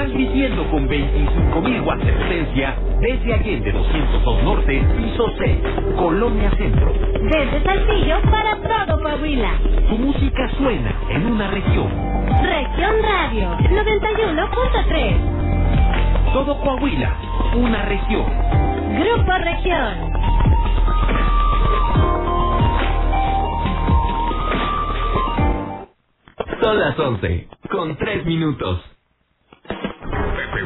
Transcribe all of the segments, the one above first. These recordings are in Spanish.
transmitiendo con 25.000 watts de potencia desde Allende 202 Norte, piso 6, Colonia Centro. Desde Saltillo para todo Coahuila. Tu música suena en una región. Región Radio 91.3. Todo Coahuila, una región. Grupo Región. Son las 11, con 3 minutos.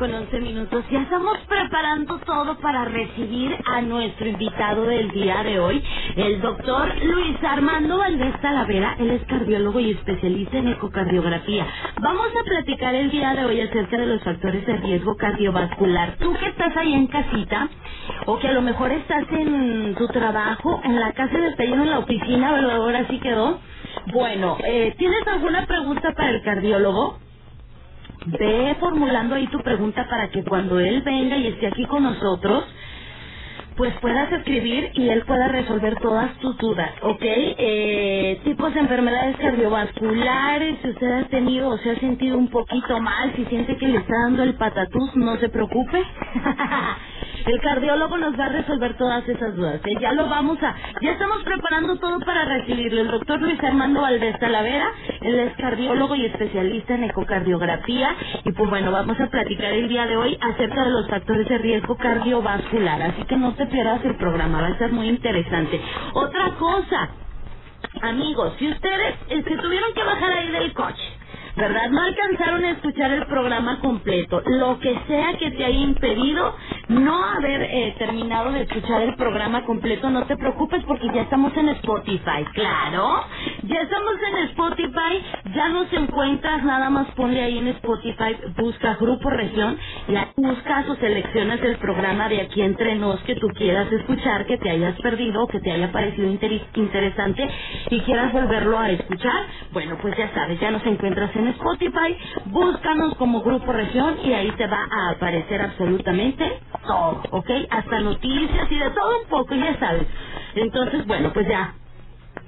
Con 11 minutos. Ya estamos preparando todo para recibir a nuestro invitado del día de hoy, el doctor Luis Armando Valdés Talavera. Él es cardiólogo y especialista en ecocardiografía. Vamos a platicar el día de hoy acerca de los factores de riesgo cardiovascular. Tú que estás ahí en casita, o que a lo mejor estás en tu trabajo, en la casa de taller, en la oficina, pero ahora sí quedó. Bueno, eh, ¿tienes alguna pregunta para el cardiólogo? Ve formulando ahí tu pregunta para que cuando él venga y esté aquí con nosotros, pues puedas escribir y él pueda resolver todas tus dudas, ¿ok? Eh, tipos de enfermedades cardiovasculares, si usted ha tenido o se ha sentido un poquito mal, si siente que le está dando el patatús, no se preocupe. El cardiólogo nos va a resolver todas esas dudas. ¿eh? Ya lo vamos a, ya estamos preparando todo para recibirlo. El doctor Luis Armando Valdés Talavera, él es cardiólogo y especialista en ecocardiografía. Y pues bueno, vamos a platicar el día de hoy acerca de los factores de riesgo cardiovascular. Así que no te pierdas el programa, va a ser muy interesante. Otra cosa, amigos, si ustedes se tuvieron que bajar ahí del coche, ¿verdad? No alcanzaron a escuchar el programa completo. Lo que sea que te haya impedido no haber eh, terminado de escuchar el programa completo, no te preocupes porque ya estamos en Spotify, claro. Ya estamos en Spotify, ya nos encuentras, nada más ponle ahí en Spotify, busca Grupo Región, ya buscas o seleccionas el programa de aquí entre nos que tú quieras escuchar, que te hayas perdido, que te haya parecido interesante y quieras volverlo a escuchar. Bueno, pues ya sabes, ya nos encuentras en Spotify, búscanos como Grupo Región y ahí te va a aparecer absolutamente todo, ¿ok? Hasta noticias y de todo un poco, ya sabes. Entonces, bueno, pues ya,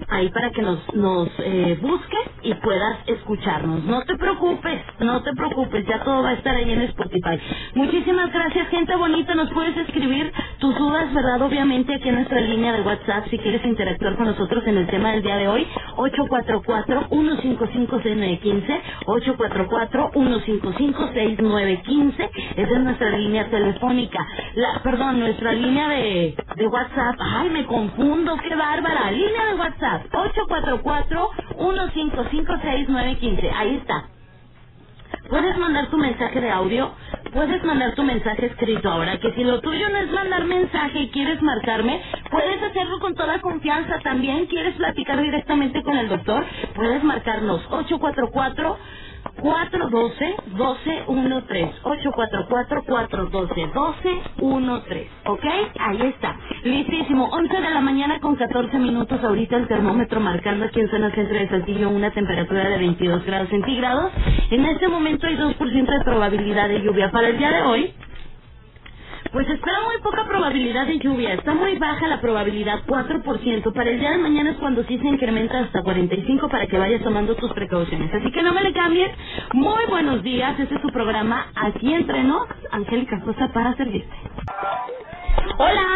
ahí para que nos, nos eh, busques y puedas escucharnos. No te preocupes, no te preocupes, ya todo va a estar ahí en Spotify. Muchísimas gracias, gente bonita. Nos puedes escribir tus dudas, ¿verdad? Obviamente aquí en nuestra línea de WhatsApp, si quieres interactuar con nosotros en el tema del día de hoy, 844-155-6915, 844-155-6915. Esa es nuestra línea telefónica. La, perdón, nuestra línea de, de WhatsApp. Ay, me confundo, qué bárbara. Línea de WhatsApp, 844-155-6915. Ahí está. Puedes mandar tu mensaje de audio, puedes mandar tu mensaje escrito ahora, que si lo tuyo no es mandar mensaje y quieres marcarme, puedes hacerlo con toda confianza también, quieres platicar directamente con el doctor, puedes marcarnos 844 412-1213. 844-412-1213. ¿Ok? Ahí está. Listísimo. 11 de la mañana con 14 minutos. Ahorita el termómetro marcando aquí en zona centro de Saltillo una temperatura de 22 grados centígrados. En este momento hay 2% de probabilidad de lluvia. Para el día de hoy, pues espera muy poca probabilidad de lluvia. Está muy baja la probabilidad, 4%. Para el día de mañana es cuando sí se incrementa hasta 45 para que vayas tomando tus precauciones. Así que no me le cambies. Muy buenos días. Este es su programa Aquí Entre Nos. Angélica Sosa para servirte. Hola,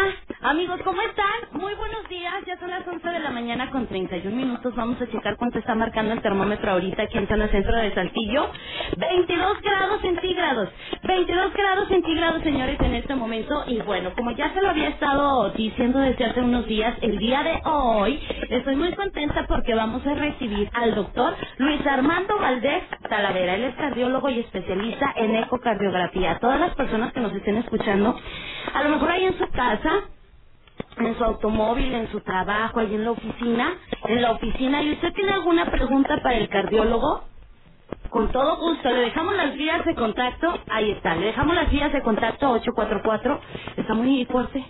amigos, ¿cómo están? Muy buenos días. Ya son las 11 de la mañana con 31 minutos. Vamos a checar cuánto está marcando el termómetro ahorita aquí en zona centro de Saltillo. 22 grados centígrados. 22 grados centígrados, señores, en este momento. Y bueno, como ya se lo había estado diciendo desde hace unos días, el día de hoy estoy muy contenta porque vamos a recibir al doctor Luis Armando Valdés Talavera. Él es cardiólogo y especialista en ecocardiografía. Todas las personas que nos estén escuchando, a lo mejor ahí en su casa, en su automóvil, en su trabajo, ahí en la oficina, en la oficina, y usted tiene alguna pregunta para el cardiólogo, Con todo gusto, le dejamos las vías de contacto, ahí está, le dejamos las vías de contacto 844, está muy fuerte.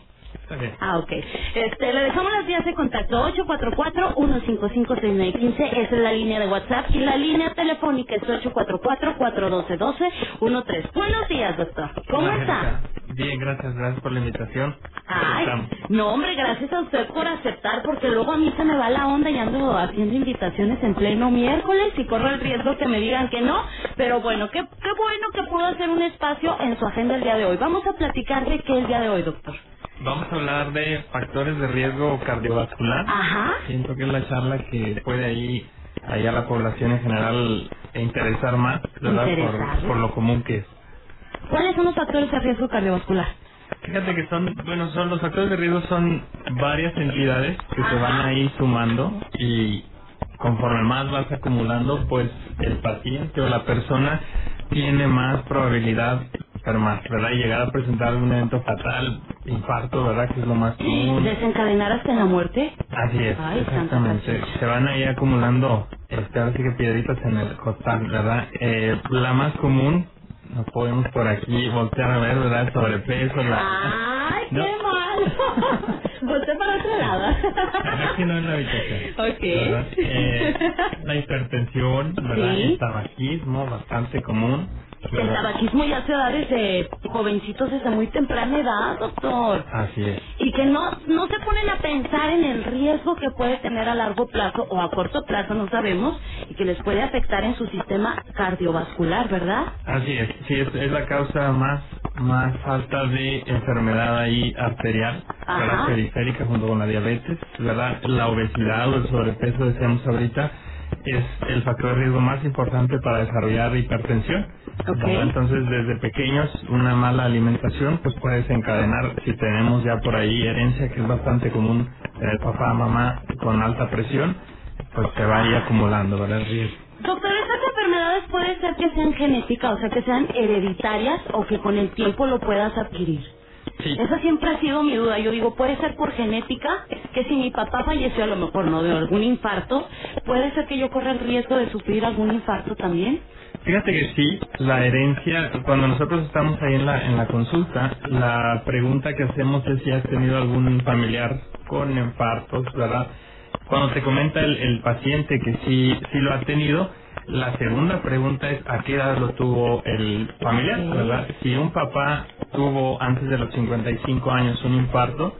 Ah, ok. Este, le dejamos las vías de contacto 844-155-6915, esa es la línea de WhatsApp, y la línea telefónica es 844-412-1213. Buenos días, doctor. ¿Cómo está? Bien, gracias, gracias por la invitación. Ay, no hombre, gracias a usted por aceptar, porque luego a mí se me va la onda y ando haciendo invitaciones en pleno miércoles y corro el riesgo que me digan que no, pero bueno, qué, qué bueno que puedo hacer un espacio en su agenda el día de hoy. Vamos a platicar de qué el día de hoy, doctor. Vamos a hablar de factores de riesgo cardiovascular. Ajá. Siento que es la charla que puede ahí, ahí a la población en general interesar más, ¿verdad? Por lo común que es. ¿Cuáles son los factores de riesgo cardiovascular? Fíjate que son, bueno, son los factores de riesgo son varias entidades que se van ahí sumando y conforme más vas acumulando, pues el paciente o la persona tiene más probabilidad de enfermar, ¿verdad? Y llegar a presentar un evento fatal, infarto, ¿verdad? Que es lo más común. ¿Desencadenar hasta la muerte? Así es, Ay, exactamente. Se van ahí acumulando, este, ahora sí que piedritas en el costal, ¿verdad? Eh, la más común, nos podemos por aquí voltear a ver, ¿verdad? Sobrepeso, la... ¡Ay, qué No. mal! Volte para otro lado. Aquí no en la habitación. Ok. Eh, la hipertensión, ¿verdad? Sí. El tabaquismo, bastante común. El tabaquismo ya se da desde jovencitos desde muy temprana edad, doctor. Así es. Y que no, no se ponen a pensar en el riesgo que puede tener a largo plazo o a corto plazo, no sabemos, y que les puede afectar en su sistema cardiovascular, ¿verdad? Así es, sí, es, es la causa más más alta de enfermedad ahí arterial. ¿verdad? periférica junto con la diabetes, ¿verdad? La obesidad o el sobrepeso, decíamos ahorita, es el factor de riesgo más importante para desarrollar hipertensión. Entonces, desde pequeños, una mala alimentación pues puede desencadenar, si tenemos ya por ahí herencia, que es bastante común, tener papá, mamá con alta presión, pues se va ahí acumulando, ¿verdad? El riesgo. Doctor, estas enfermedades puede ser que sean genéticas, o sea, que sean hereditarias o que con el tiempo lo puedas adquirir. Sí. Esa siempre ha sido mi duda. Yo digo, puede ser por genética, que si mi papá falleció a lo mejor no de algún infarto, puede ser que yo corra el riesgo de sufrir algún infarto también. Fíjate que sí, la herencia, cuando nosotros estamos ahí en la, en la consulta, la pregunta que hacemos es si has tenido algún familiar con infartos, ¿verdad? Cuando te comenta el, el paciente que sí, sí lo ha tenido, la segunda pregunta es a qué edad lo tuvo el familiar. ¿verdad? Si un papá tuvo antes de los 55 años un infarto,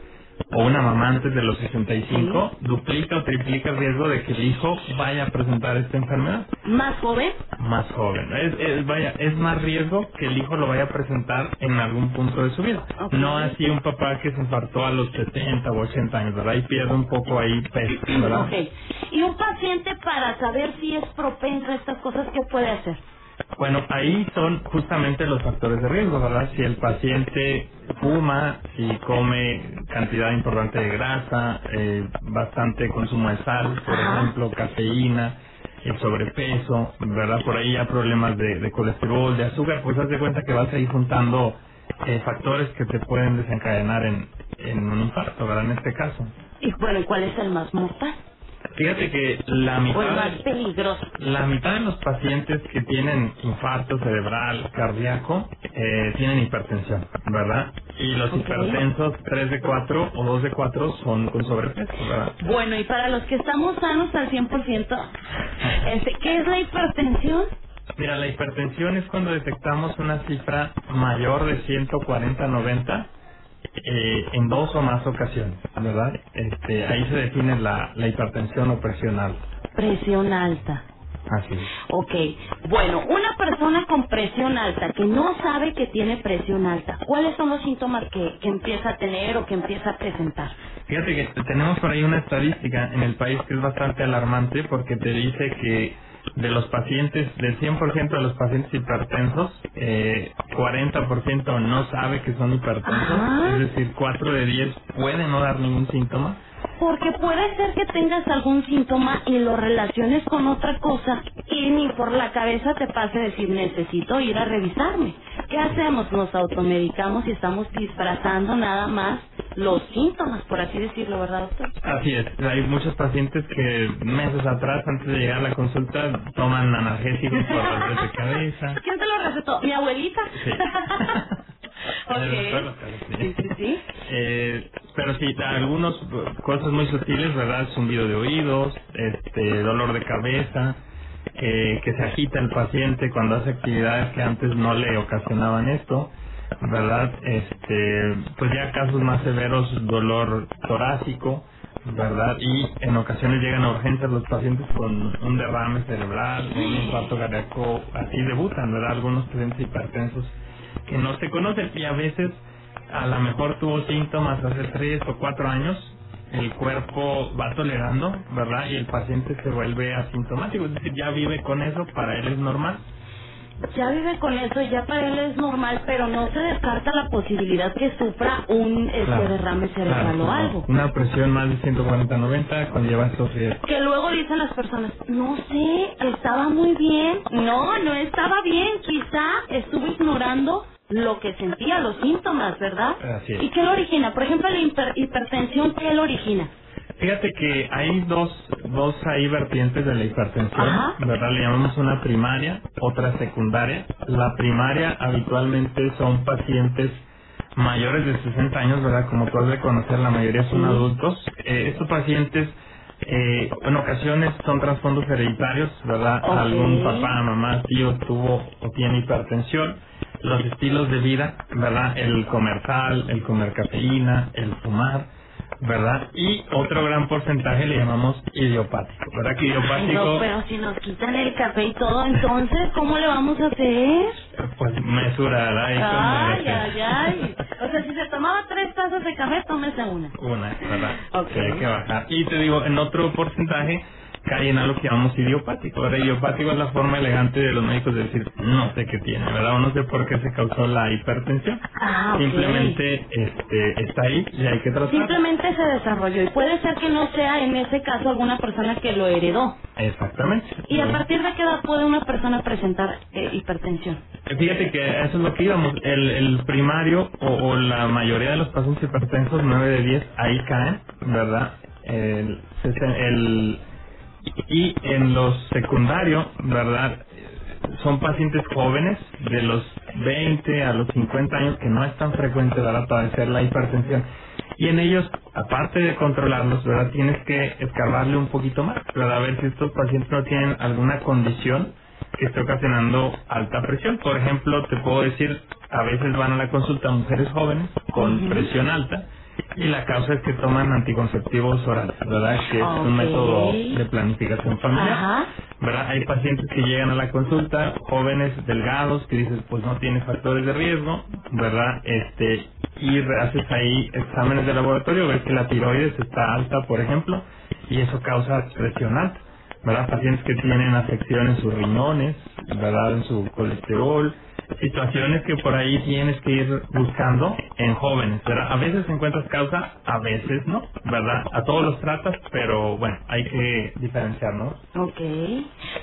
o una mamá antes de los 65, duplica o triplica el riesgo de que el hijo vaya a presentar esta enfermedad Más joven, más joven. Es, es- vaya, es más riesgo que el hijo lo vaya a presentar en algún punto de su vida. No así un papá que se infartó a los 70 o 80 años, ¿verdad? Y pierde un poco ahí peso, ¿verdad? ok. Y un paciente para saber si es propenso a estas cosas, ¿qué puede hacer? Bueno, ahí son justamente los factores de riesgo, ¿verdad? Si el paciente fuma, si come cantidad importante de grasa, eh, bastante consumo de sal, por ejemplo, cafeína, el sobrepeso, ¿verdad? Por ahí ya problemas de, de colesterol, de azúcar, pues haz de cuenta que vas a ir juntando eh, factores que te pueden desencadenar en, en un infarto, ¿verdad? En este caso. Y bueno, ¿y cuál es el más mortal? Fíjate que la mitad... más peligroso. La mitad de los pacientes que tienen infarto cerebral, cardíaco, eh, tienen hipertensión, ¿verdad? Y los hipertensos, 3 de 4 o 2 de 4 son con sobrepeso, ¿verdad? Bueno, y para los que estamos sanos al 100%, este, ¿qué es la hipertensión? Mira, la hipertensión es cuando detectamos una cifra mayor de 140-90 eh, en dos o más ocasiones, ¿verdad? Este, ahí se define la, la hipertensión o presión alta. Presión alta. Así es. Ok, bueno, una persona con presión alta que no sabe que tiene presión alta, ¿cuáles son los síntomas que, que empieza a tener o que empieza a presentar? Fíjate que tenemos por ahí una estadística en el país que es bastante alarmante porque te dice que de los pacientes, del 100% de los pacientes hipertensos, eh, 40% no sabe que son hipertensos, Ajá. es decir, 4 de 10 puede no dar ningún síntoma. Porque puede ser que tengas algún síntoma y lo relaciones con otra cosa y ni por la cabeza te pase decir necesito ir a revisarme. ¿Qué hacemos? Nos automedicamos y estamos disfrazando nada más los síntomas, por así decirlo, ¿verdad, doctor? Así es, hay muchos pacientes que meses atrás, antes de llegar a la consulta, toman analgésicos por dolor de cabeza. ¿Quién te lo recetó? ¿Mi abuelita? Sí. Claro, Sí, sí, sí. Eh, pero sí, algunas cosas muy sutiles, ¿verdad? Zumbido de oídos, este, dolor de cabeza, eh, que se agita el paciente cuando hace actividades que antes no le ocasionaban esto, ¿verdad? Este, pues ya casos más severos, dolor torácico, ¿verdad? Y en ocasiones llegan a urgencias los pacientes con un derrame cerebral, un infarto cardíaco, así debutan, ¿verdad? Algunos pacientes hipertensos que no se conocen y a veces a lo mejor tuvo síntomas hace tres o cuatro años, el cuerpo va tolerando, ¿verdad? Y el paciente se vuelve asintomático, es decir, ya vive con eso, para él es normal. Ya vive con eso, ya para él es normal, pero no se descarta la posibilidad que sufra un este, Claro, derrame cerebral claro, o algo. Una presión más de 140-90 conlleva estos riesgos. Que luego dicen las personas, no sé, estaba muy bien. No, no estaba bien. Quizá estuvo ignorando lo que sentía, los síntomas, ¿verdad? Así es. ¿Y qué lo origina? Por ejemplo, la hiper- hipertensión, ¿qué lo origina? Fíjate que hay dos, dos ahí vertientes de la hipertensión, Ajá. ¿verdad? Le llamamos una primaria, otra secundaria. La primaria habitualmente son pacientes mayores de 60 años, ¿verdad? Como tú has de conocer, la mayoría son adultos. Eh, estos pacientes eh, en ocasiones son trasfondos hereditarios, ¿verdad? Algún papá, mamá, tío tuvo o tiene hipertensión. Los estilos de vida, ¿verdad? El comer sal, el comer cafeína, el fumar, ¿verdad? Y otro gran porcentaje le llamamos idiopático, ¿verdad? Que Ay, idiopático, no, pero si nos quitan el café y todo, entonces, ¿cómo le vamos a hacer? pues mesura, ¿verdad? Ahí con Ay, ay, ay. O sea, si se tomaba tres tazas de café, tómese una. Una, ¿verdad? Ok. Que hay que bajar. Y te digo, en otro porcentaje cae en algo que llamamos idiopático. ¿verdad? Idiopático es la forma elegante de los médicos de decir, no sé qué tiene, ¿verdad? O no sé por qué se causó la hipertensión. Ah, ok. Simplemente este, está ahí y hay que tratarlo. Simplemente se desarrolló y puede ser que no sea en ese caso alguna persona que lo heredó. Exactamente. ¿Y a partir de qué edad puede una persona presentar eh, hipertensión? Fíjate que eso es lo que íbamos. El, el primario o, o la mayoría de los pacientes hipertensos, 9 de 10, ahí caen, ¿verdad? El, el, y en los secundarios, ¿verdad? Son pacientes jóvenes de los 20 a los 50 años que no es tan frecuente ¿verdad? padecer la hipertensión. Y en ellos, aparte de controlarlos, ¿verdad? Tienes que escarbarle un poquito más, ¿verdad? A ver si estos pacientes no tienen alguna condición que esté ocasionando alta presión. Por ejemplo, te puedo decir, a veces van a la consulta mujeres jóvenes con presión alta y la causa es que toman anticonceptivos orales, ¿verdad? Que es un método de planificación familiar. Ajá. ¿verdad? Hay pacientes que llegan a la consulta, jóvenes, delgados, que dices, pues no tiene factores de riesgo, ¿verdad? Este, y haces ahí exámenes de laboratorio, ves que la tiroides está alta, por ejemplo, y eso causa presión alta, ¿verdad? Pacientes que tienen afección en sus riñones, ¿verdad? En su colesterol, situaciones que por ahí tienes que ir buscando en jóvenes, ¿verdad? A veces encuentras causa, a veces no, ¿verdad? A todos los tratas, pero bueno, hay que diferenciar, ¿no? Ok.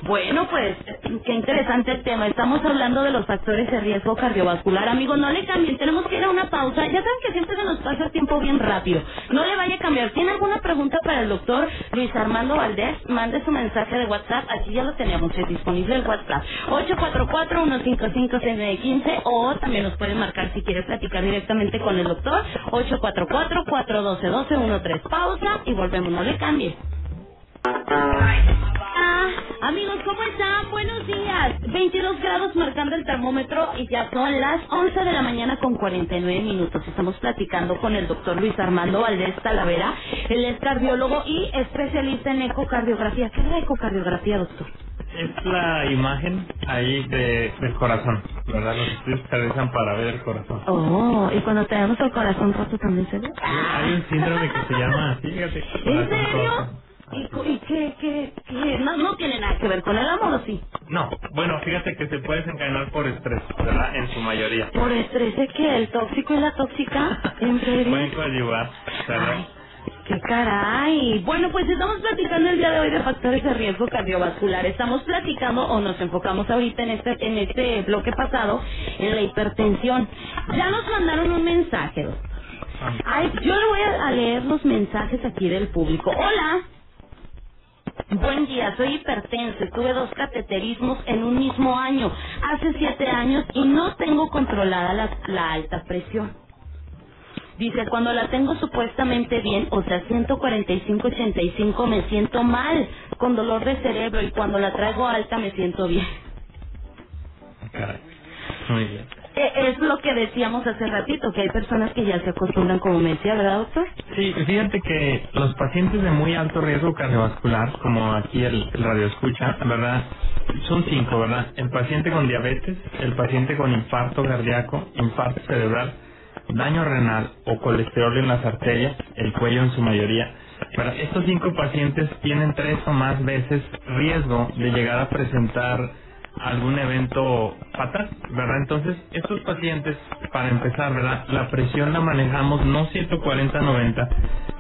Bueno, pues, qué interesante tema. Estamos hablando de los factores de riesgo cardiovascular. Amigos, no le cambien. Tenemos que ir a una pausa. Ya saben que siempre se nos pasa el tiempo bien rápido. No le vaya a cambiar. ¿Tiene alguna pregunta para el doctor Luis Armando Valdés? Mande su mensaje de WhatsApp. Aquí ya lo tenemos es disponible el WhatsApp. 844-155-6915 o también nos puede marcar si quiere platicar directamente con el doctor. 844-412-1213. Pausa y volvemos. No le cambie. Ah, amigos, ¿cómo están? Buenos días. 22 grados marcando el termómetro y ya son las 11 de la mañana con 49 minutos. Estamos platicando con el doctor Luis Armando Valdés Talavera. Él es cardiólogo y especialista en ecocardiografía. ¿Qué es la ecocardiografía, doctor? Es la imagen ahí de, del corazón, ¿verdad? Los estudios se realizan para ver el corazón. Oh, y cuando tenemos el corazón roto también se ve. Hay un síndrome que se llama así, fíjate. ¿En serio? roto. ¿Y, cu- y qué, qué, qué? No, no tiene nada que ver con el amor, ¿o sí? No, bueno, fíjate que se puede desencadenar por estrés, ¿verdad? En su mayoría. Por estrés de que el tóxico y la tóxica, ¿en serio? Pueden coadyuvar, ¿verdad? ¡Qué caray! Bueno, pues estamos platicando el día de hoy de factores de riesgo cardiovascular. Estamos platicando o nos enfocamos ahorita en este en este bloque pasado en la hipertensión. Ya nos mandaron un mensaje, doctor. Ay, yo le voy a leer los mensajes aquí del público. Hola. Buen día, soy hipertense. Tuve dos cateterismos en un mismo año, hace siete años, y no tengo controlada la, la alta presión. Dice, cuando la tengo supuestamente bien, o sea, 145-85, me siento mal, con dolor de cerebro, y cuando la traigo alta me siento bien. Muy bien. Eh, Es lo que decíamos hace ratito, que hay personas que ya se acostumbran, como me decía, ¿verdad, doctor? Sí, fíjate que los pacientes de muy alto riesgo cardiovascular, como aquí el, radio escucha, ¿verdad? Son cinco, ¿verdad? El paciente con diabetes, el paciente con infarto cardíaco, infarto cerebral, daño renal o colesterol en las arterias, el cuello en su mayoría. ¿verdad? Estos cinco pacientes tienen tres o más veces riesgo de llegar a presentar algún evento fatal, ¿verdad? Entonces, estos pacientes, para empezar, ¿verdad? La presión la manejamos no 140-90,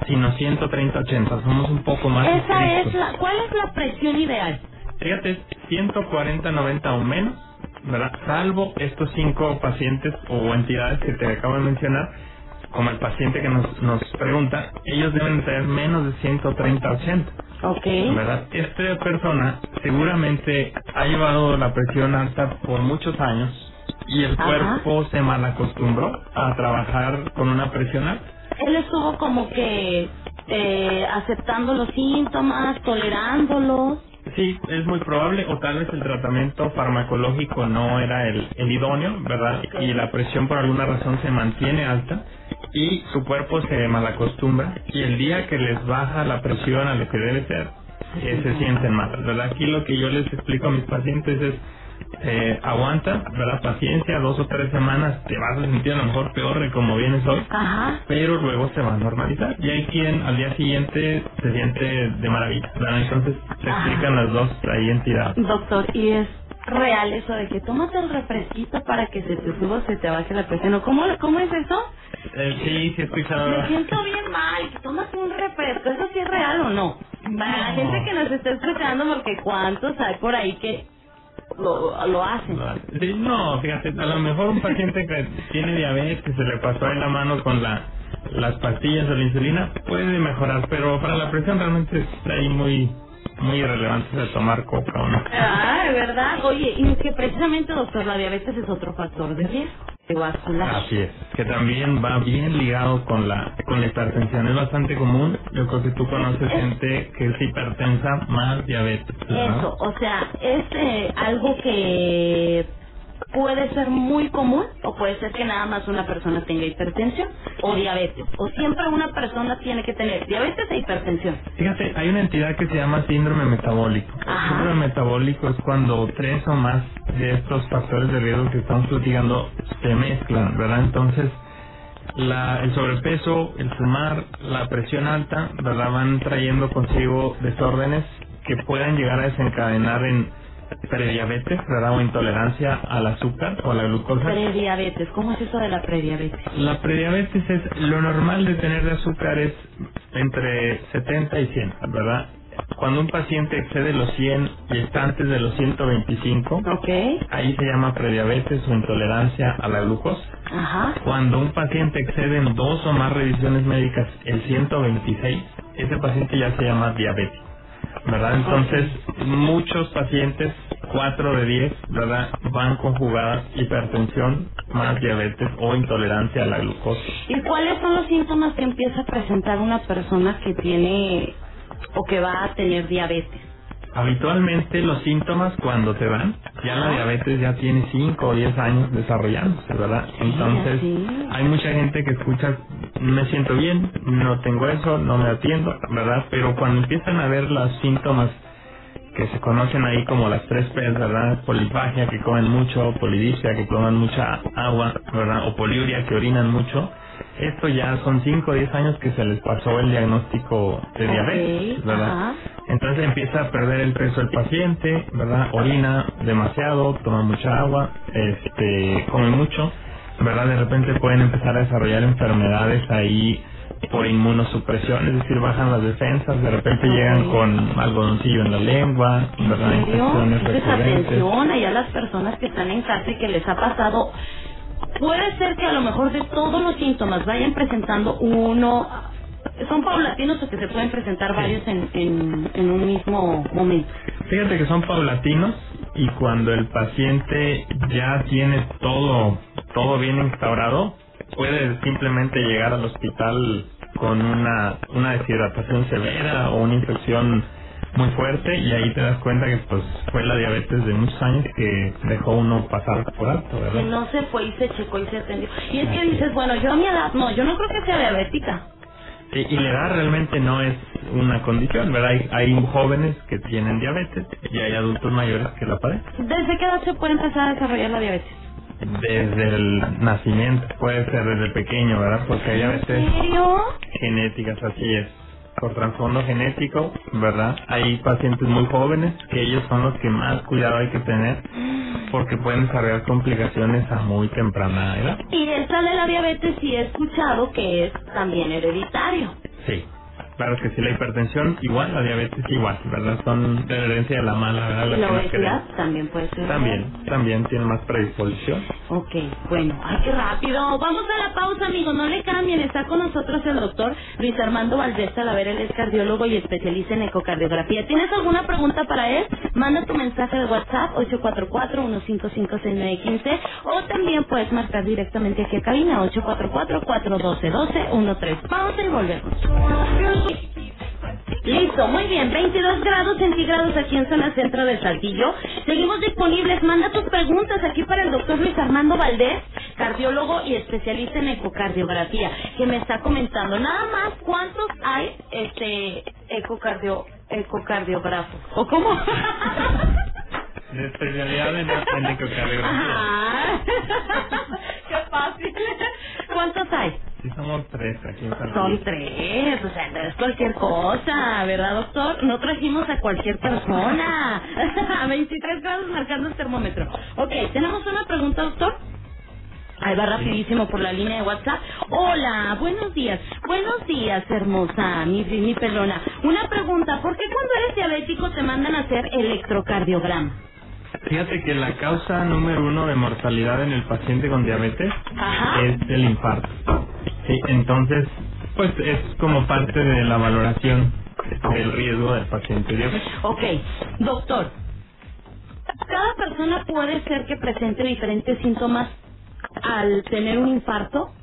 sino 130-80. Somos un poco más Esa es la, ¿cuál es la presión ideal? Fíjate, es 140-90 o menos, ¿verdad? Salvo estos cinco pacientes o entidades que te acabo de mencionar, como el paciente que nos, nos pregunta, ellos deben tener menos de 130-80. Ok. ¿verdad? Esta persona seguramente ha llevado la presión alta por muchos años y el Ajá. cuerpo se malacostumbró a trabajar con una presión alta. Él estuvo como que eh, aceptando los síntomas, tolerándolos. Sí, es muy probable, o tal vez el tratamiento farmacológico no era el, idóneo, ¿verdad? Y la presión por alguna razón se mantiene alta y su cuerpo se malacostumbra y el día que les baja la presión a lo que debe ser, eh, se sienten mal, ¿verdad? Aquí lo que yo les explico a mis pacientes es, eh, aguanta, ¿verdad? Paciencia, dos o tres semanas, te vas a sentir a lo mejor peor de como vienes hoy, Ajá. pero luego se va a normalizar. Y hay quien al día siguiente se siente de maravilla, ¿verdad? Entonces se explican las dos ahí entidades. Doctor, ¿y es real eso de que tómate el refresquito para que se te suba se te baje la presión? ¿O ¿Cómo, ¿Cómo es eso? Eh, sí, sí escuchado. Me siento bien mal, que tómate un refresco. ¿Eso sí es real o no? Para la No. gente que nos está escuchando, porque cuántos hay por ahí que lo, lo hacen. Sí, no, fíjate, a lo mejor un paciente que tiene diabetes, que se le pasó en la mano con la las pastillas o la insulina, puede mejorar, pero para la presión realmente está ahí muy muy irrelevante de tomar coca o no. Ah, verdad. Oye, y es que precisamente, doctor, la diabetes es otro factor de riesgo vascular. Así es, que también va bien ligado con la con la hipertensión. Es bastante común. Yo creo que tú conoces gente que es hipertensa más diabetes. ¿verdad? Eso, o sea, es eh, algo que puede ser muy común o puede ser que nada más una persona tenga hipertensión o diabetes. O siempre una persona tiene que tener diabetes e hipertensión. Fíjate, hay una entidad que se llama síndrome metabólico. El síndrome metabólico es cuando tres o más de estos factores de riesgo que estamos platicando se mezclan, ¿verdad? Entonces, la, el sobrepeso, el fumar, la presión alta, ¿verdad? Van trayendo consigo desórdenes que puedan llegar a desencadenar en prediabetes, ¿verdad? O intolerancia al azúcar o a la glucosa. Prediabetes, ¿cómo es eso de la prediabetes? La prediabetes es lo normal de tener de azúcar es entre 70 y 100, ¿verdad? Cuando un paciente excede los 100 y está antes de los 125, Ok, ahí se llama prediabetes o intolerancia a la glucosa. ajá. Cuando un paciente excede en dos o más revisiones médicas el 126, ese paciente ya se llama diabético, ¿verdad? Entonces, muchos pacientes, 4 de 10, ¿verdad? Van conjugadas hipertensión más diabetes o intolerancia a la glucosa. ¿Y cuáles son los síntomas que empieza a presentar una persona que tiene o que va a tener diabetes? Habitualmente los síntomas cuando te dan, ya la diabetes ya tiene 5 o 10 años desarrollándose, ¿verdad? Entonces, hay mucha gente que escucha, me siento bien, no tengo eso, no me atiendo, ¿verdad? Pero cuando empiezan a ver los síntomas que se conocen ahí como las tres P, ¿verdad? Polifagia, que comen mucho, polidipsia, que toman mucha agua, ¿verdad? O poliuria, que orinan mucho. Esto ya son 5 o 10 años que se les pasó el diagnóstico de diabetes, ¿verdad? ajá. Entonces empieza a perder el peso el paciente, ¿verdad? Orina demasiado, toma mucha agua, este, come mucho, ¿verdad? De repente pueden empezar a desarrollar enfermedades ahí por inmunosupresión, es decir, bajan las defensas, de repente llegan con algodoncillo en la lengua, ¿verdad? Infecciones recurrentes. atención allá las personas que están en casa y que les ha pasado puede ser que a lo mejor de todos los síntomas vayan presentando uno, son paulatinos o que se pueden presentar varios en, en, en un mismo momento. Fíjate que son paulatinos y cuando el paciente ya tiene todo todo bien instaurado, puede simplemente llegar al hospital con una una deshidratación severa o una infección muy fuerte y ahí te das cuenta que pues fue la diabetes de muchos años que dejó uno pasar por alto, Que ¿verdad? no se fue y se checó y se atendió. Y es que dices, bueno, yo a mi edad, no, yo no creo que sea diabética. Y, y la edad realmente no es una condición, ¿verdad? Hay, hay jóvenes que tienen diabetes y hay adultos mayores que la padecen. ¿Desde qué edad se puede empezar a desarrollar la diabetes? Desde el nacimiento, puede ser desde pequeño, ¿verdad? Porque hay ¿En diabetes serio? genéticas, así es. Por trasfondo genético, ¿verdad? Hay pacientes muy jóvenes que ellos son los que más cuidado hay que tener porque pueden desarrollar complicaciones a muy temprana edad. Y esta de la diabetes sí he escuchado que es también hereditario. Sí. Claro que sí, la hipertensión igual, la diabetes igual, ¿verdad? Son de la herencia de la mala, ¿verdad? La nos obesidad también puede ser. También, también tiene más predisposición. Ok, bueno, ay, qué rápido. Vamos a la pausa, amigos, no le cambien. Está con nosotros el doctor Luis Armando Valdés Talavera, él es cardiólogo y especialista en ecocardiografía. ¿Tienes alguna pregunta para él? Manda tu mensaje de WhatsApp 844-155-6915 o también puedes marcar directamente aquí a cabina 844-412-1213. Pausa y volvemos. Listo, muy bien, 22 grados centígrados aquí en zona centro de Saltillo. Seguimos disponibles, manda tus preguntas aquí para el doctor Luis Armando Valdés, cardiólogo y especialista en ecocardiografía, que me está comentando nada más cuántos hay este ecocardio ecocardiógrafos. ¿O cómo? De especialidad en, en ecocardiografía. Ajá. Qué fácil. ¿Cuántos hay? Sí, somos tres aquí en San Son tres, o sea, no es cualquier cosa, ¿verdad, doctor? No trajimos a cualquier persona. A 23 grados marcando el termómetro. Ok, tenemos una pregunta, doctor. Ahí va rapidísimo por la línea de WhatsApp. Hola, buenos días. Buenos días, hermosa, mi, mi pelona. Una pregunta, ¿por qué cuando eres diabético te mandan a hacer electrocardiograma? Fíjate que la causa número uno de mortalidad en el paciente con diabetes Ajá. es el infarto. Sí, entonces, pues es como parte de la valoración del riesgo del paciente diabético. Ok, doctor. Cada persona puede ser que presente diferentes síntomas al tener un infarto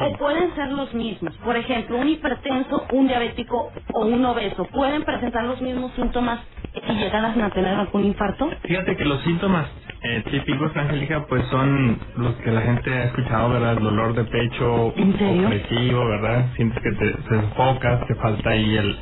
o pueden ser los mismos. Por ejemplo, un hipertenso, un diabético o un obeso pueden presentar los mismos síntomas y llegan a tener algún infarto. Fíjate que los síntomas eh, típicos, Angélica, pues son los que la gente ha escuchado, ¿verdad? El dolor de pecho ¿En serio? opresivo, ¿verdad? Sientes que te, te sofocas, te falta ahí el,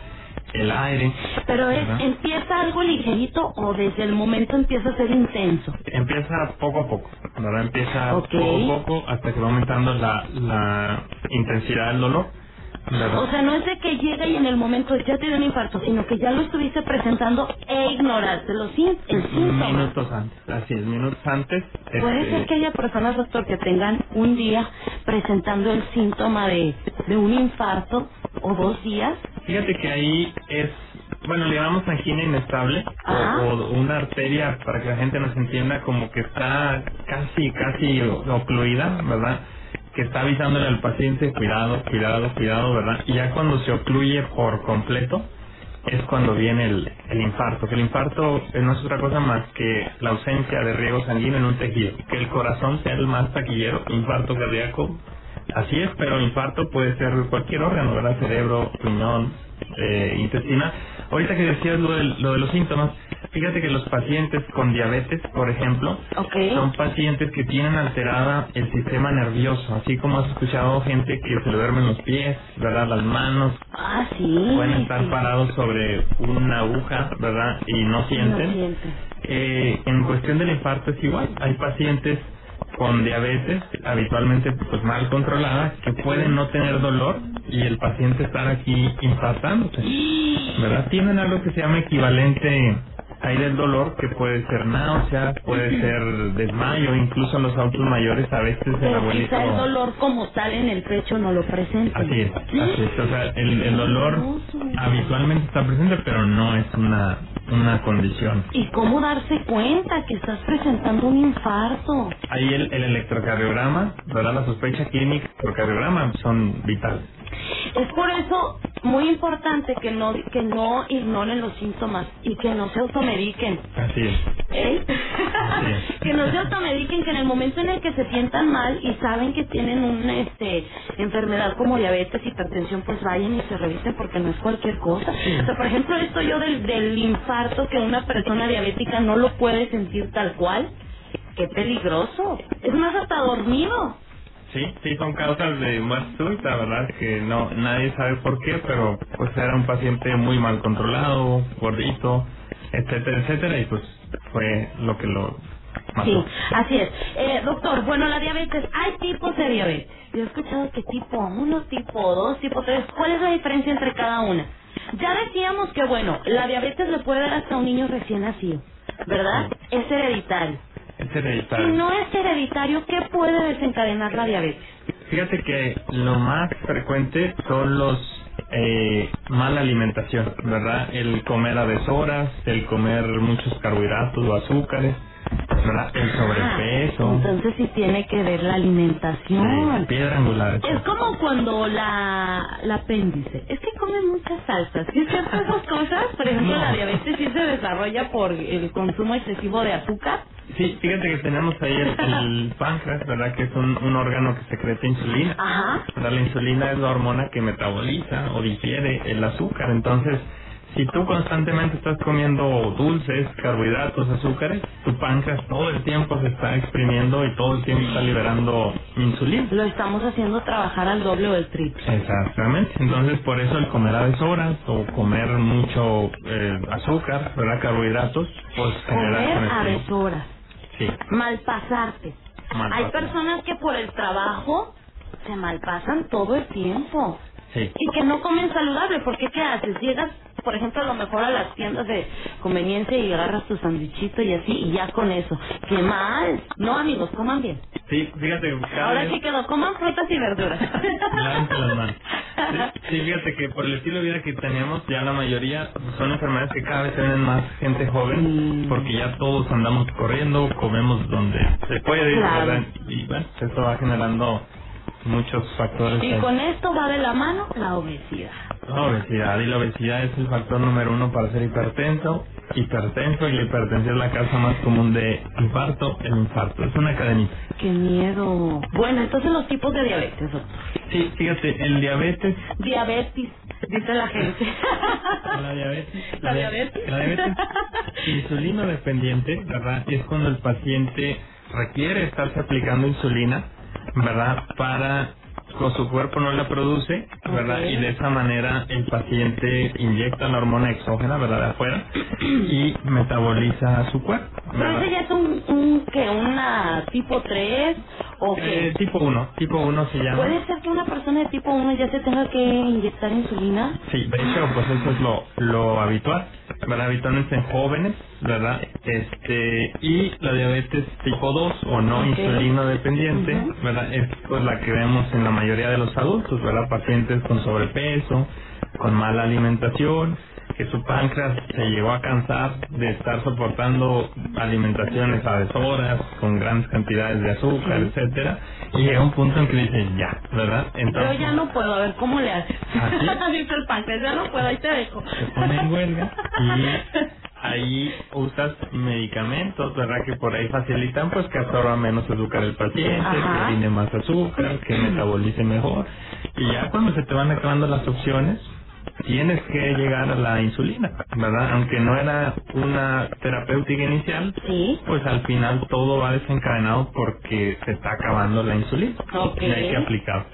el aire. Pero es, empieza algo ligerito o desde el momento empieza a ser intenso. Empieza poco a poco, ¿verdad? Empieza poco a poco hasta que va aumentando la, la intensidad del dolor, ¿verdad? O sea, no es de que llega y en el momento ya te dio un infarto, sino que ya lo estuviste presentando e ignoraste los sín- el síntoma. minutos antes, así es, minutos antes. Puede este, ser que haya personas, doctor, que tengan un día presentando el síntoma de, de un infarto o dos días. Fíjate que ahí es, bueno, le llamamos angina inestable o, o una arteria, para que la gente nos entienda, como que está casi, casi ocluida, ¿verdad? Que está avisándole al paciente, cuidado, cuidado, cuidado, ¿verdad? Y ya cuando se ocluye por completo, es cuando viene el, el infarto. Que el infarto eh, no es otra cosa más que la ausencia de riego sanguíneo en un tejido. Que el corazón sea el más taquillero, infarto cardíaco. Así es, pero el infarto puede ser cualquier órgano, ¿verdad? Cerebro, riñón, eh, intestina. Ahorita que decías lo de, lo de los síntomas, fíjate que los pacientes con diabetes, por ejemplo, son pacientes que tienen alterada el sistema nervioso, así como has escuchado gente que se le duermen los pies, ¿verdad? Las manos, Ah, sí. pueden estar sí. parados sobre una aguja, ¿verdad? Y no sienten. No sienten. Eh, en cuestión del infarto es igual. Hay pacientes con diabetes, habitualmente pues mal controlada, que pueden no tener dolor y el paciente estar aquí infartándose. ¿Verdad? Tienen algo que se llama equivalente ahí del dolor, que puede ser náusea, puede ser desmayo, incluso en los adultos mayores a veces el abuelito... quizá el dolor como tal en el pecho no lo presenta. Así es, así es. O sea, el, el dolor habitualmente está presente, pero no es una una condición. ¿Y cómo darse cuenta que estás presentando un infarto? Ahí el, el electrocardiograma, ¿verdad? La sospecha clínica, el electrocardiograma son vitales. Es por eso muy importante que no que no ignoren los síntomas y que no se automediquen. Así es. ¿Eh? que no se automediquen, que en el momento en el que se sientan mal y saben que tienen una este, enfermedad como diabetes, hipertensión, pues vayan y se revisen porque no es cualquier cosa. O sea, por ejemplo, esto yo del, del infarto que una persona diabética no lo puede sentir tal cual, qué peligroso. Es más, hasta dormido. Sí, sí, son causas de muerte súbita, ¿verdad? Que no nadie sabe por qué, pero pues era un paciente muy mal controlado, gordito, etcétera, etcétera, y pues fue lo que lo mató. Sí, así es. Eh, doctor, bueno, la diabetes, hay tipos de diabetes. Yo he escuchado que tipo 1, tipo 2, tipo 3. ¿Cuál es la diferencia entre cada una? Ya decíamos que, bueno, la diabetes le puede dar hasta un niño recién nacido, ¿verdad? Es hereditario. Es Si hereditario. no es hereditario, ¿qué puede desencadenar la diabetes? Fíjate que lo más frecuente son los eh, mala alimentación, ¿verdad? El comer a deshoras, el comer muchos carbohidratos o azúcares, ¿verdad? El sobrepeso, Ah, entonces sí tiene que ver la sí, alimentación. piedra angular. Es como cuando la, la apéndice, es que come muchas salsas. ¿Sí es cierto esas cosas? Por ejemplo, No. la diabetes sí se desarrolla por el consumo excesivo de azúcar. Sí, fíjate que tenemos ahí el, el páncreas, ¿verdad? Que es un, un órgano que secreta insulina. Ajá. ¿verdad? La insulina es la hormona que metaboliza o digiere el azúcar. Entonces, si tú constantemente estás comiendo dulces, carbohidratos, azúcares, tu páncreas todo el tiempo se está exprimiendo y todo el tiempo está liberando insulina. Lo estamos haciendo trabajar al doble o el triple. Exactamente. Entonces, por eso el comer a deshoras o comer mucho eh, azúcar, ¿verdad? Carbohidratos, pues genera Comer a deshoras. Sí. Malpasarte. Malpasar. Hay personas que por el trabajo se malpasan todo el tiempo. Sí. Y que no comen saludable, porque ¿qué haces? Llegas, por ejemplo, a lo mejor a las tiendas de conveniencia y agarras tu sandwichito y así, y ya con eso. ¡Qué mal! No, amigos, coman bien. Sí, fíjate, Ahora vez- sí quedó, coman frutas y verduras. Sí, sí, fíjate que por el estilo de vida que tenemos, ya la mayoría son enfermedades que cada vez tienen más gente joven, Mm. porque ya todos andamos corriendo, comemos donde se puede, Claro. ¿verdad? Y bueno, eso va generando muchos factores. Y ahí. con esto va de la mano la obesidad. La obesidad, y la obesidad es el factor número uno para ser hipertenso, hipertenso, y la hipertensión es la causa más común de infarto, el infarto. Es una cadenita. ¡Qué miedo! Bueno, entonces los tipos de diabetes, doctor. Sí, fíjate, el diabetes Diabetes, dice la gente. La diabetes. La di- diabetes. La diabetes insulino dependiente, ¿verdad? Es cuando el paciente requiere estarse aplicando insulina, ¿verdad? Para con su cuerpo no la produce, ¿verdad? Ok. Y de esa manera el paciente inyecta la hormona exógena, ¿verdad? De afuera y metaboliza a su cuerpo, Pero ¿verdad? ese ya es un, un que una tipo 3 o que Eh, tipo 1, tipo 1 se llama. puede ser que una persona de tipo 1 ya se tenga que inyectar insulina. Sí, de hecho, pues eso es lo, lo habitual, ¿verdad? Habitualmente en jóvenes, ¿verdad? Este, y la diabetes tipo 2 o no Ok. insulino dependiente, Ujú. ¿verdad? Es pues la que vemos en la mayoría de los adultos, ¿verdad? Pacientes con sobrepeso, con mala alimentación, que su páncreas se llegó a cansar de estar soportando alimentaciones a deshoras, con grandes cantidades de azúcar, Sí. etcétera, y llega un punto en que dicen ya, ¿verdad? Yo ya no puedo, a ver cómo le haces. ¿Ah, Dice el páncreas, ya no puedo, ahí te dejo. se pone en huelga y ahí usas medicamentos, ¿verdad? Que por ahí facilitan pues que absorba menos azúcar el paciente, Ajá. que tiene más azúcar, que metabolice mejor. Y ya cuando se te van acabando las opciones, tienes que llegar a la insulina, ¿verdad? Aunque no era una terapéutica inicial, Sí. pues al final todo va desencadenado porque se está acabando la insulina. Y hay que aplicar.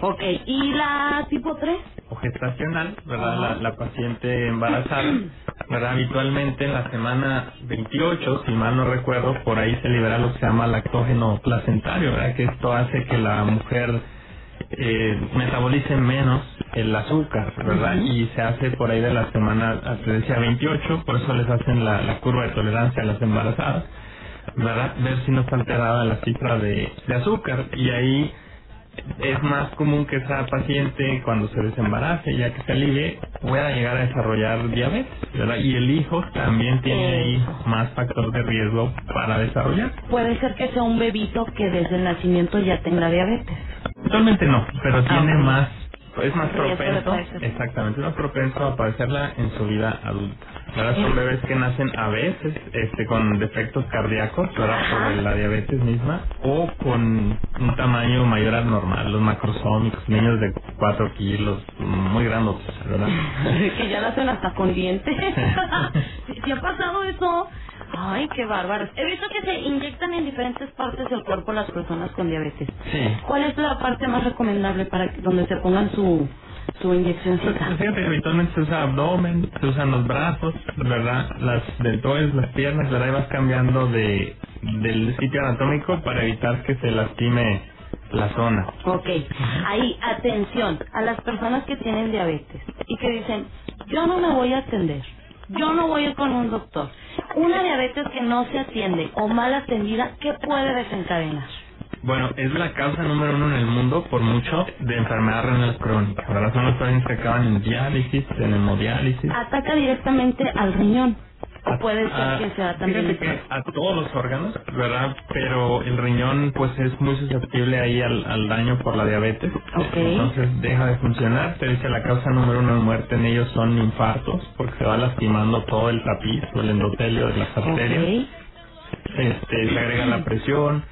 Ok, ¿y la tipo 3? o gestacional, ¿verdad? La, la paciente embarazada, ¿verdad? Habitualmente en la semana 28, si mal no recuerdo, por ahí se libera lo que se llama lactógeno placentario, ¿verdad? Que esto hace que la mujer eh, metabolice menos el azúcar, ¿verdad? Y se hace por ahí de la semana, te decía 28, por eso les hacen la, la curva de tolerancia a las embarazadas, ¿verdad? Ver si no está alterada la cifra de, de azúcar y ahí es más común que esa paciente cuando se desembarace, ya que se alivie, pueda llegar a desarrollar diabetes, ¿verdad? Y el hijo también tiene ahí más factor de riesgo para desarrollar. Puede ser que sea un bebito que desde el nacimiento ya tenga diabetes. Actualmente no, pero tiene ok. más, es más propenso, exactamente, es más propenso a padecerla en su vida adulta. ¿verdad? Son bebés que nacen a veces este, con defectos cardíacos, ¿verdad? Por la diabetes misma, o con un tamaño mayor al normal, los macrosómicos, niños de 4 kilos, muy grandes, ¿verdad? que ya nacen hasta con dientes. si ha pasado eso. Ay, qué bárbaros. He visto que se inyectan en diferentes partes del cuerpo las personas con diabetes. Sí. ¿Cuál es la parte más recomendable para donde se pongan su su Pues, inyeccióncita? Fíjate que habitualmente se usa abdomen, se usan los brazos, ¿verdad? Las deltoides, las piernas, ¿verdad? Y vas cambiando de del sitio anatómico para evitar que se lastime la zona. Ok, ahí, atención, a las personas que tienen diabetes y que dicen, yo no me voy a atender, yo no voy a ir con un doctor. Una diabetes que no se atiende o mal atendida, ¿qué puede desencadenar? Bueno, es la causa número uno en el mundo, por mucho, de enfermedad renal crónica. ¿verdad? Son los pacientes que acaban en diálisis, en hemodiálisis. Ataca directamente al riñón. O puede ser Ah, que sea también... Fíjate que a todos los órganos, ¿verdad? Pero el riñón, pues es muy susceptible ahí al, al daño por la diabetes. Ok. Entonces deja de funcionar. Se dice la causa número uno de muerte en ellos son infartos, porque se va lastimando todo el tapiz o el endotelio de las arterias. Ok. Este, se agrega la presión,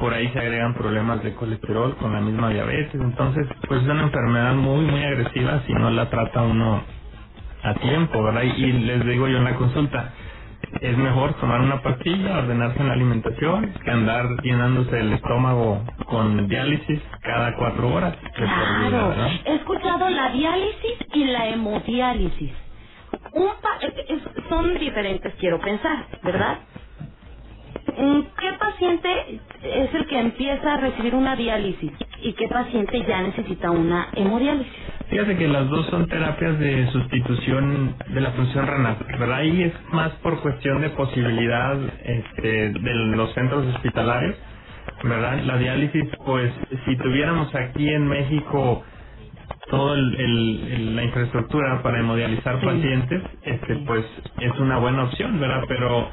por ahí se agregan problemas de colesterol con la misma diabetes. Entonces, pues es una enfermedad muy, muy agresiva si no la trata uno a tiempo, ¿verdad? Y, les digo yo en la consulta, es mejor tomar una pastilla, ordenarse en la alimentación, que andar llenándose el estómago con diálisis cada cuatro horas. vida, Claro, he escuchado la diálisis y la hemodiálisis. Un pa- son diferentes, quiero pensar, ¿verdad? ¿Qué paciente es el que empieza a recibir una diálisis y qué paciente ya necesita una hemodiálisis? Fíjate que las dos son terapias de sustitución de la función renal, ¿verdad? Ahí es más por cuestión de posibilidad este, de los centros hospitalarios, ¿verdad? La diálisis, pues, si tuviéramos aquí en México toda el, la infraestructura para hemodializar Sí. pacientes, este, pues, es una buena opción, ¿verdad? Pero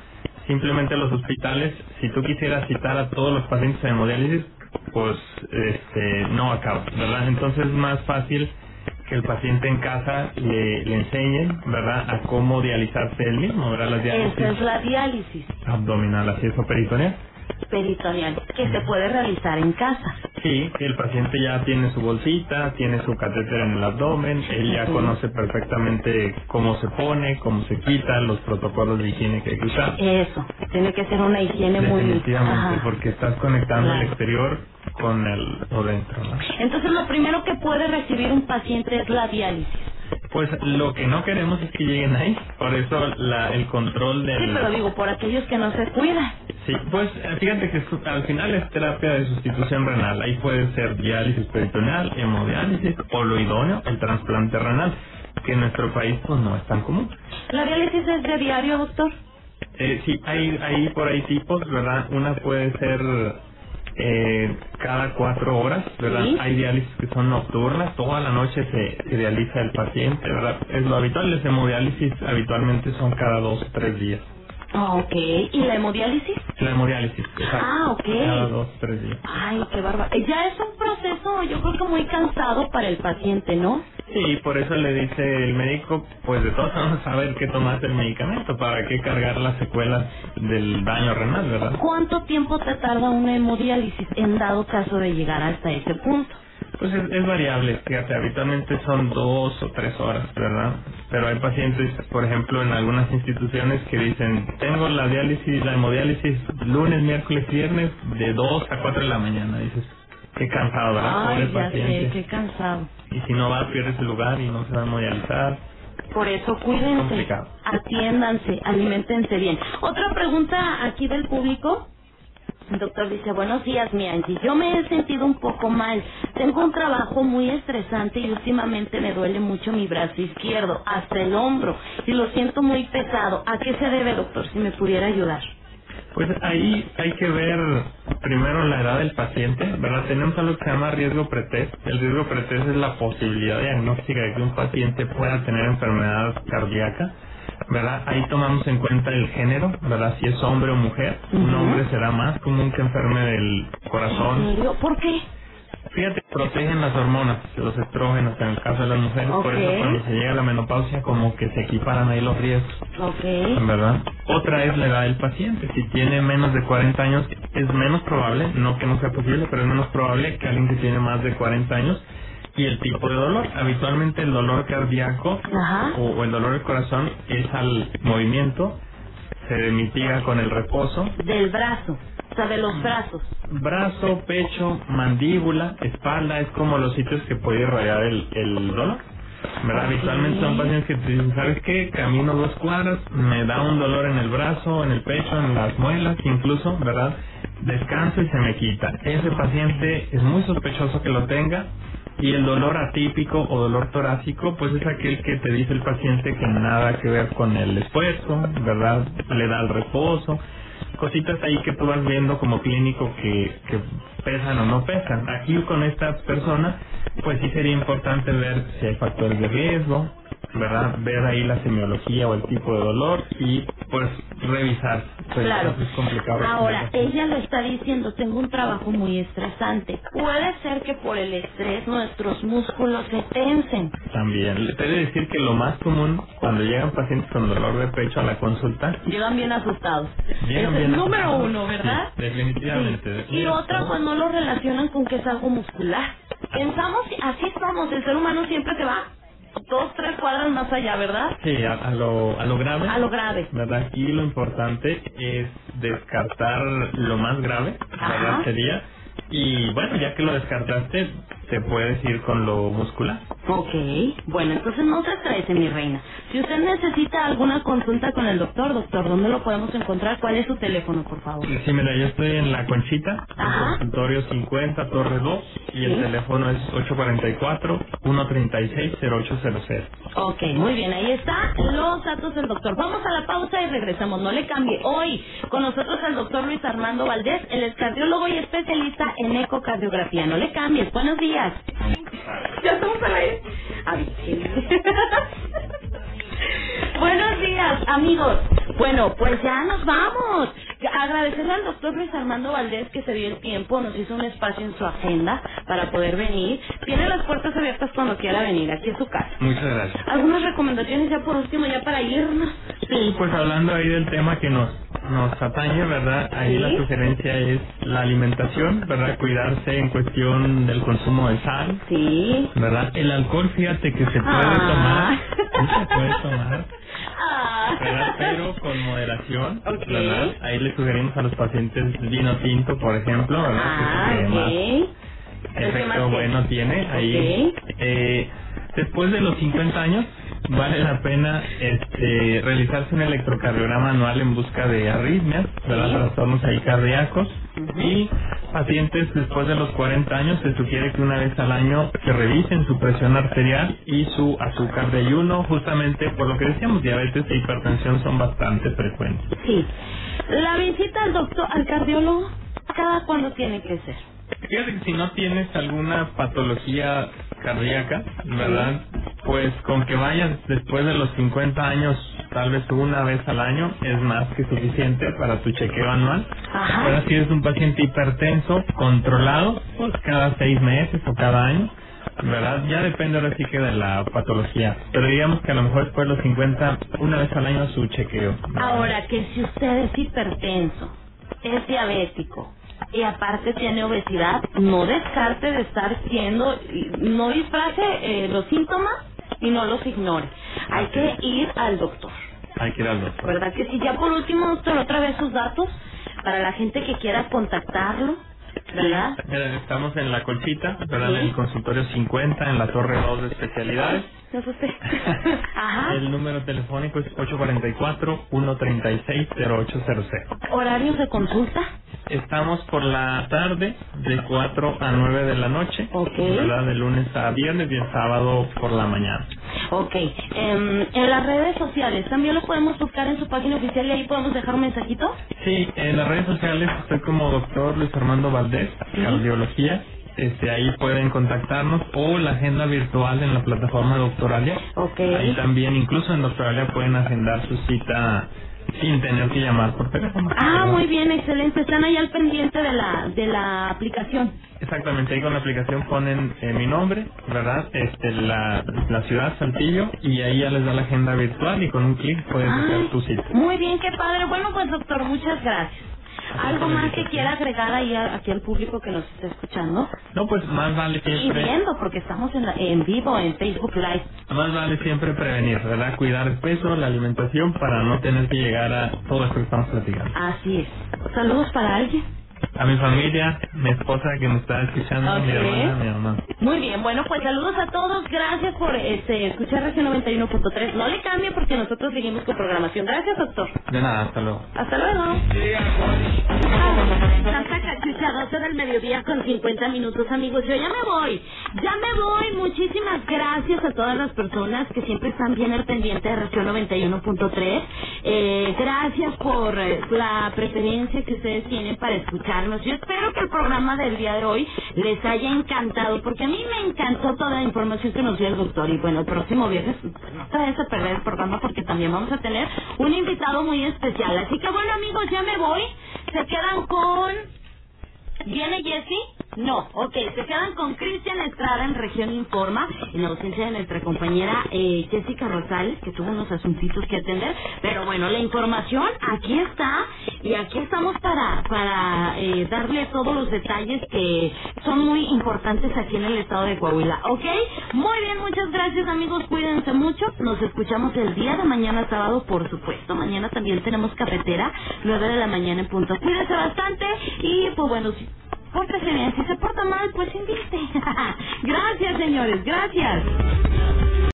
simplemente los hospitales, si tú quisieras citar a todos los pacientes a hemodiálisis, pues, este, no acaba, ¿verdad? Entonces es más fácil que el paciente en casa le, le enseñen, ¿verdad?, a cómo dializarse él mismo, ¿verdad? Las diálisis Esa es la diálisis abdominal, así es, o peritoneal. peritoneal que se puede realizar en casa. Sí, el paciente ya tiene su bolsita, tiene su catéter en el abdomen, él ya conoce perfectamente cómo se pone, cómo se quita, los protocolos de higiene que hay que usar. Eso, tiene que ser una higiene muy... Definitivamente, Ajá. porque estás conectando Claro. el exterior con el por dentro, ¿no? Entonces lo primero que puede recibir un paciente es la diálisis. Pues lo que no queremos es que lleguen ahí, por eso la, el control del... Sí, pero digo, por aquellos que no se cuidan. Sí, pues eh, fíjate que al final es terapia de sustitución renal. Ahí puede ser diálisis peritoneal, hemodiálisis o lo idóneo, el trasplante renal, que en nuestro país pues no es tan común. ¿La diálisis es de diario, doctor? Eh, sí, hay, hay por ahí tipos, ¿verdad? Una puede ser eh, cada cuatro horas, ¿verdad? Sí. Hay diálisis que son nocturnas, toda la noche se, se dializa el paciente, ¿verdad? Es lo habitual, las hemodiálisis habitualmente son cada dos o tres días. Ah, ok. ¿Y la hemodiálisis? La hemodiálisis, exacto. Ah, ok. Cada dos tres días. Ay, qué bárbaro. Ya es un proceso, yo creo que muy cansado para el paciente, ¿no? Sí, por eso le dice el médico, pues de todos vamos a ver qué tomas el medicamento, para qué cargar las secuelas del daño renal, ¿verdad? ¿Cuánto tiempo te tarda una hemodiálisis en dado caso de llegar hasta ese punto? Pues es, es variable, fíjate, habitualmente son dos o tres horas, ¿verdad? Pero hay pacientes, por ejemplo, en algunas instituciones que dicen, tengo la diálisis, la hemodiálisis lunes, miércoles, viernes, de 2 a 4 de la mañana, dices, qué cansado, ¿verdad? Ay, Pobre ya sé, paciente. qué cansado. Y si no va, pierde su lugar y no se va a hemodializar. Por eso cuídense, atiéndanse, alimentense bien. Otra pregunta aquí del público. Doctor dice, buenos días, mi Angie. Yo me he sentido un poco mal. Tengo un trabajo muy estresante y últimamente me duele mucho mi brazo izquierdo, hasta el hombro, y lo siento muy pesado. ¿A qué se debe, doctor, si me pudiera ayudar? Pues ahí hay que ver primero la edad del paciente, ¿verdad? Tenemos algo que se llama riesgo pretest. El riesgo pretest es la posibilidad diagnóstica de que un paciente pueda tener enfermedad cardíaca, ¿verdad? Ahí tomamos en cuenta el género, ¿verdad? Si es hombre o mujer. Un hombre será más común que enferme del corazón. ¿Por qué? Fíjate, protegen las hormonas, los estrógenos en el caso de las mujeres, por eso cuando se llega a la menopausia como que se equiparan ahí los riesgos, Ok. ¿verdad? Otra es la edad del paciente, si tiene menos de 40 años es menos probable, no que no sea posible, pero es menos probable que alguien que tiene más de 40 años y el tipo de dolor, habitualmente el dolor cardíaco o, o el dolor del corazón es al movimiento, se mitiga con el reposo, Del brazo. O sea, de los brazos. Brazo, pecho, mandíbula, espalda, es como los sitios que puede irradiar el, el dolor. ¿Verdad? Habitualmente son pacientes que te dicen, ¿sabes qué? Camino dos cuadras, me da un dolor en el brazo, en el pecho, en las muelas, incluso, ¿verdad? Descanso y se me quita. Ese paciente es muy sospechoso que lo tenga y el dolor atípico o dolor torácico, pues es aquel que te dice el paciente que nada que ver con el esfuerzo, ¿verdad? Le da el reposo, cositas ahí que tú vas viendo como clínico que, pesan o no pesan. Aquí con esta persona, pues sí sería importante ver si hay factores de riesgo, ¿verdad? Ver ahí la semiología o el tipo de dolor y pues revisar. Claro. Es complicado. Ahora, ella lo está diciendo, tengo un trabajo muy estresante. Puede ser que por el estrés nuestros músculos se tensen. También. Le tengo que decir que lo más común cuando llegan pacientes con dolor de pecho a la consulta, Llegan bien asustados. Llegan es el bien número asustados. uno, ¿verdad? Sí, definitivamente. Sí. Y otra, pues no lo relacionan con que es algo muscular. Pensamos, así estamos, el ser humano siempre se va dos, tres cuadras más allá, ¿verdad? Sí, a, a lo, a lo grave. A lo grave. ¿verdad? Aquí lo importante es descartar lo más grave, ¿verdad? Sería. Y bueno, ya que lo descartaste, te puedes ir con lo muscular. Ok, bueno, entonces no se estrese, mi reina. Si usted necesita alguna consulta con el doctor, doctor, ¿dónde lo podemos encontrar? ¿Cuál es su teléfono, por favor? Sí, mira, yo estoy en La Conchita, Ajá. consultorio 50, Torre 2, y el Sí. teléfono es 844-136-0800. Ok, muy bien, ahí está los datos del doctor. Vamos a la pausa y regresamos, no le cambie. Hoy con nosotros el doctor Luis Armando Valdés, es cardiólogo y especialista en ecocardiografía. No le cambies, buenos días. Ya estamos al aire. Buenos días, amigos. Bueno, pues ya nos vamos. Agradecerle al doctor Luis Armando Valdés que se dio el tiempo, nos hizo un espacio en su agenda para poder venir. Tiene las puertas abiertas cuando quiera venir, aquí es su casa. Muchas gracias. Algunas recomendaciones ya por último, ya para irnos. Sí, pues hablando ahí del tema que nos nos atañe, ¿verdad? Ahí Sí. la sugerencia es la alimentación, ¿verdad? Cuidarse en cuestión del consumo de sal, Sí. ¿verdad? El alcohol, fíjate que se puede Ah. tomar, se puede tomar, Ah. ¿verdad? Pero con moderación. ¿verdad? Ahí le sugerimos a los pacientes vino tinto, por ejemplo, ¿verdad? Ah, Que que más ok. ¿Qué más efecto bueno tiene ahí. Eh, después de los 50 años, vale la pena este, realizarse un electrocardiograma anual en busca de arritmias, ¿verdad? Trastornos ahí cardíacos. Y pacientes después de los 40 años se sugiere que una vez al año se revisen su presión arterial y su azúcar de ayuno, justamente por lo que decíamos, diabetes e hipertensión son bastante frecuentes. Sí. La visita al doctor, al cardiólogo, ¿cada cuándo tiene que ser? Fíjate que si no tienes alguna patología cardíaca, ¿verdad? Pues con que vayas después de los 50 años, tal vez una vez al año, es más que suficiente para tu chequeo anual. Ajá. Ahora si eres un paciente hipertenso, controlado, pues cada seis meses o cada año, ¿verdad? Ya depende ahora sí que de la patología. Pero digamos que a lo mejor después de los 50, una vez al año su chequeo. ¿verdad? Ahora, que si usted es hipertenso, es diabético y aparte tiene obesidad, no descarte de estar siendo, no disfrace eh, los síntomas y no los ignore. Hay que ir al doctor. Hay que ir al doctor. ¿Verdad que sí? Ya por último, doctor, otra vez sus datos para la gente que quiera contactarlo, ¿verdad? Estamos en la colchita, ¿verdad? Sí. En el consultorio 50, en la torre 2 de especialidades. Me asusté. Ajá. El número telefónico es 844-136-0800. ¿Horarios de consulta? Estamos por la tarde de 4 a 9 de la noche, Ok. ¿verdad? De lunes a viernes y el sábado por la mañana. Ok. em, en las redes sociales, ¿también lo podemos buscar en su página oficial y ahí podemos dejar un mensajito? Sí, en las redes sociales estoy como doctor Luis Armando Valdés, cardiología. Este, ahí pueden contactarnos o la agenda virtual en la plataforma Doctoralia. Ok. Ahí también, incluso en Doctoralia pueden agendar su cita sin tener que llamar por teléfono. Ah, muy bien, excelente. Están ahí al pendiente de la, de la aplicación. Exactamente, ahí con la aplicación ponen eh, mi nombre, ¿verdad? Este, la, la ciudad, Saltillo, y ahí ya les da la agenda virtual y con un clic pueden Ay, hacer tu cita. Muy bien, qué padre. Bueno, pues doctor, muchas gracias. ¿Algo más que quiera agregar ahí a- aquí al público que nos está escuchando? No, pues más vale Y siempre, viendo, porque estamos en, la- en vivo en Facebook Live. más vale siempre prevenir, ¿verdad? Cuidar el peso, la alimentación para no tener que llegar a todo esto que estamos platicando. Así es. Saludos para alguien. A mi familia, mi esposa que me está escuchando, mi Ok. hermana, mi mamá. Muy bien, bueno, pues saludos a todos. Gracias por este, escuchar Región 91.3. No le cambie porque nosotros seguimos con programación. Gracias, doctor. De nada, hasta luego. Hasta luego. 12 del mediodía con 50 minutos, amigos. Yo ya me voy. Ya me voy. Muchísimas gracias a todas las personas que siempre están bien al pendiente de Región 91.3. Eh, gracias por eh, la preferencia que ustedes tienen para escucharnos. Yo espero que el programa del día de hoy les haya encantado, porque a mí me encantó toda la información que nos dio el doctor. Y bueno, el próximo viernes no te vayas a perder el programa porque también vamos a tener un invitado muy especial. Así que bueno, amigos, ya me voy. Se quedan con... ¿Viene Jessy? No, ok, se quedan con Cristian Estrada en Región Informa, en ausencia de nuestra compañera eh, Jessica Rosales, que tuvo unos asuntitos que atender, pero bueno, la información aquí está, y aquí estamos para, para eh, darle todos los detalles que son muy importantes aquí en el estado de Coahuila, ¿ok? Muy bien, muchas gracias amigos, cuídense mucho, nos escuchamos el día de mañana sábado, por supuesto, mañana también tenemos cafetera, 9 de la mañana en punto, cuídense bastante, y pues bueno, si Pórtese bien, si se porta mal, pues invite. gracias, señores, gracias.